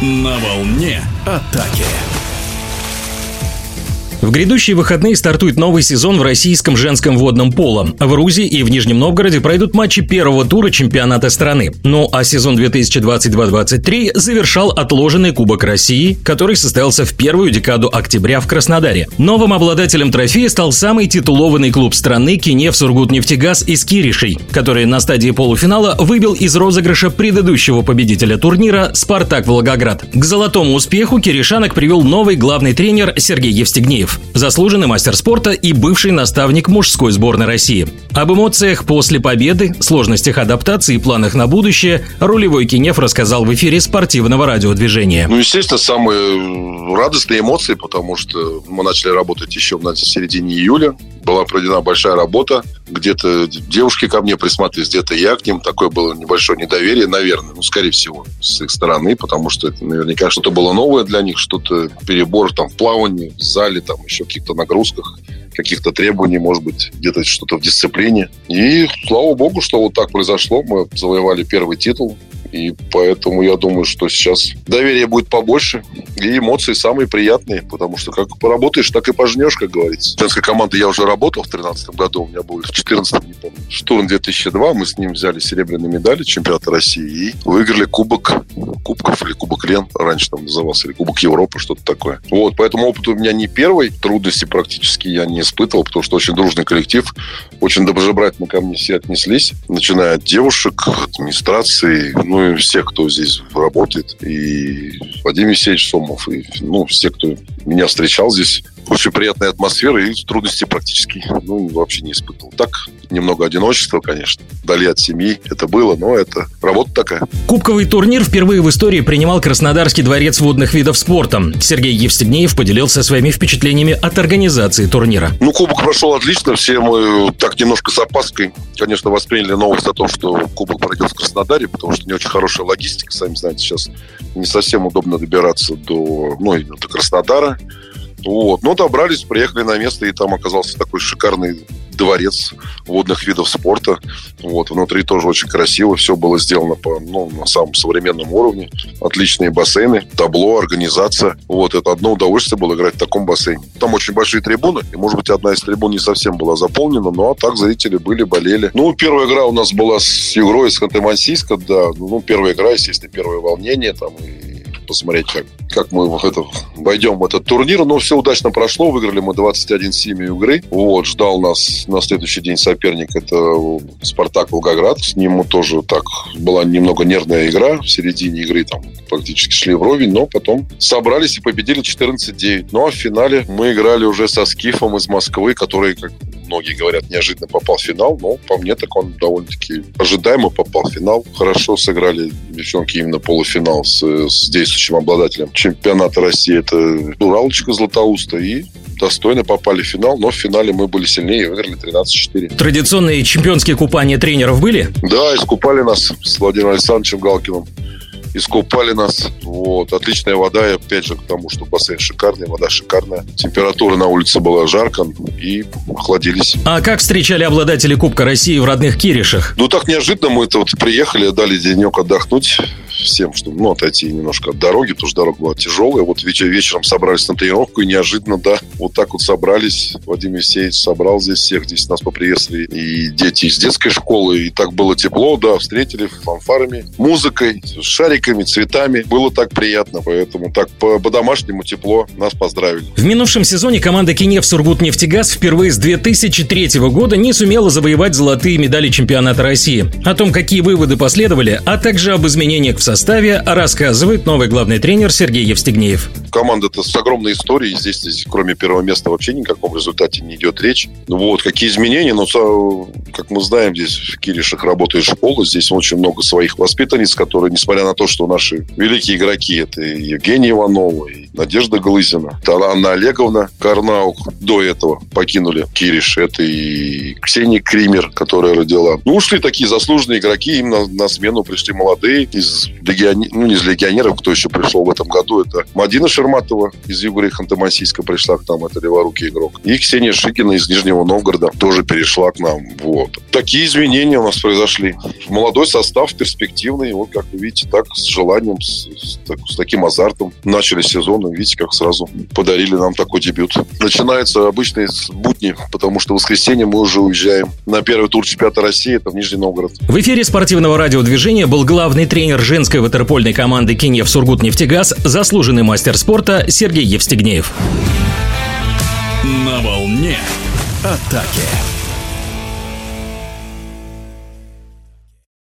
На волне атаки. В грядущие выходные стартует новый сезон в российском женском водном поло. В Рузе и в Нижнем Новгороде пройдут матчи первого тура чемпионата страны. Ну а сезон 2022-2023 завершал отложенный Кубок России, который состоялся в первую декаду октября в Краснодаре. Новым обладателем трофея стал самый титулованный клуб страны Кинев Сургутнефтегаз из Киришей, который на стадии полуфинала выбил из розыгрыша предыдущего победителя турнира «Спартак Волгоград». К золотому успеху киришанок привел новый главный тренер Сергей Евстигнеев. Заслуженный мастер спорта и бывший наставник мужской сборной России. Об эмоциях после победы, сложностях адаптации и планах на будущее рулевой Кинев рассказал в эфире спортивного радиодвижения. Ну, естественно, самые радостные эмоции, потому что мы начали работать еще в середине июля. Была проведена большая работа. Где-то девушки ко мне присмотрелись, где-то я к ним. Такое было небольшое недоверие, наверное. Ну, скорее всего, с их стороны, потому что это наверняка что-то было новое для них, что-то перебор там в плавании, в зале, там еще каких-то нагрузках каких-то требований, может быть, где-то что-то в дисциплине. И слава богу, что вот так произошло. Мы завоевали первый титул. И поэтому я думаю, что сейчас доверие будет побольше и эмоции самые приятные, потому что как поработаешь, так и пожнешь, как говорится. Женской команды я уже работал в 2013 году, у меня был в 2014, не помню, штурм 2002, мы с ним взяли серебряные медали чемпионата России и выиграли кубок кубков или кубок Лен, раньше там назывался, или кубок Европы, что-то такое. Вот, поэтому опыт у меня не первый, трудности практически я не испытывал, потому что очень дружный коллектив, очень доброжелательно ко мне все отнеслись, начиная от девушек, администрации, ну и всех, кто здесь работает, и Вадим Евсеевич Сомов, и ну, все, кто меня встречал здесь. Очень приятная атмосфера и трудностей практически ну, вообще не испытывал. Так, немного одиночества, конечно, вдали от семьи это было, но это работа такая. Кубковый турнир впервые в истории принимал Краснодарский дворец водных видов спорта. Сергей Евстигнеев поделился своими впечатлениями от организации турнира. Ну, кубок прошел отлично, все мы так немножко с опаской, конечно, восприняли новость о том, что кубок пройдет в Краснодаре, потому что не очень хорошая логистика, сами знаете, сейчас не совсем удобно добираться до, ну, до Краснодара. Вот. Но добрались, приехали на место, и там оказался такой шикарный дворец водных видов спорта. Вот. Внутри тоже очень красиво. Все было сделано по, ну, на самом современном уровне. Отличные бассейны, табло, организация. Вот. Это одно удовольствие было играть в таком бассейне. Там очень большие трибуны. И, может быть, одна из трибун не совсем была заполнена, но так зрители были, болели. Ну, первая игра у нас была с игрой из Ханты-Мансийска, да. Ну, первая игра, естественно, первое волнение там и посмотреть, как, как мы в это, войдем в этот турнир. Но все удачно прошло. Выиграли мы 21-7 игры. Вот, ждал нас на следующий день соперник. Это Спартак Волгоград. С ним тоже так была немного нервная игра. В середине игры там практически шли вровень, но потом собрались и победили 14-9. Ну а в финале мы играли уже со Скифом из Москвы, который, как многие говорят, неожиданно попал в финал, но по мне так он довольно-таки ожидаемо попал в финал. Хорошо сыграли девчонки именно полуфинал с, с действующим обладателем чемпионата России. Это Уралочка Златоуста и достойно попали в финал, но в финале мы были сильнее и выиграли 13-4. Традиционные чемпионские купания тренеров были? Да, искупали нас с Владимиром Александровичем Галкиным искупали нас. Вот. Отличная вода, и опять же, к тому, что бассейн шикарный, вода шикарная. Температура на улице была жарко, и охладились. А как встречали обладатели Кубка России в родных Киришах? Ну, так неожиданно мы это вот приехали, дали денек отдохнуть всем, чтобы ну, отойти немножко от дороги, потому что дорога была тяжелая. Вот вечер, вечером собрались на тренировку, и неожиданно, да, вот так вот собрались. Вадим Евсеевич собрал здесь всех, здесь нас поприветствовали и дети из детской школы, и так было тепло, да, встретили фанфарами, музыкой, шариками, цветами. Было так приятно, поэтому так по-домашнему тепло нас поздравили. В минувшем сезоне команда Кинев Сургутнефтегаз впервые с 2003 года не сумела завоевать золотые медали чемпионата России. О том, какие выводы последовали, а также об изменениях в составе рассказывает новый главный тренер Сергей Евстигнеев. Команда-то с огромной историей. Здесь, здесь, кроме первого места, вообще никаком результате не идет речь. Ну вот, какие изменения? Ну, как мы знаем, здесь в Киришах работает школа. Здесь очень много своих воспитанниц, которые, несмотря на то, что наши великие игроки, это и Евгения Иванова, и Надежда Глызина, Анна Олеговна Карнаук до этого покинули Кириш. Это и Ксения Кример, которая родила. Ну, ушли такие заслуженные игроки, им на, на смену пришли молодые из легионеров, ну, не из легионеров, кто еще пришел в этом году. Это Мадина Шерматова из Югоры Ханты-Мансийска пришла к нам, это леворукий игрок. И Ксения Шикина из Нижнего Новгорода тоже перешла к нам. Вот. Такие изменения у нас произошли. Молодой состав, перспективный. Вот, как вы видите, так, с желанием, с, с, так, с таким азартом начали сезон. И видите, как сразу подарили нам такой дебют. Начинается обычные будни, потому что в воскресенье мы уже уезжаем на первый тур чемпионата России, это в Нижний Новгород. В эфире спортивного радиодвижения был главный тренер женской ватерпольной команды Кинев Сургут-Нефтегаз, заслуженный мастер спорта Сергей Евстигнеев. На волне атаки.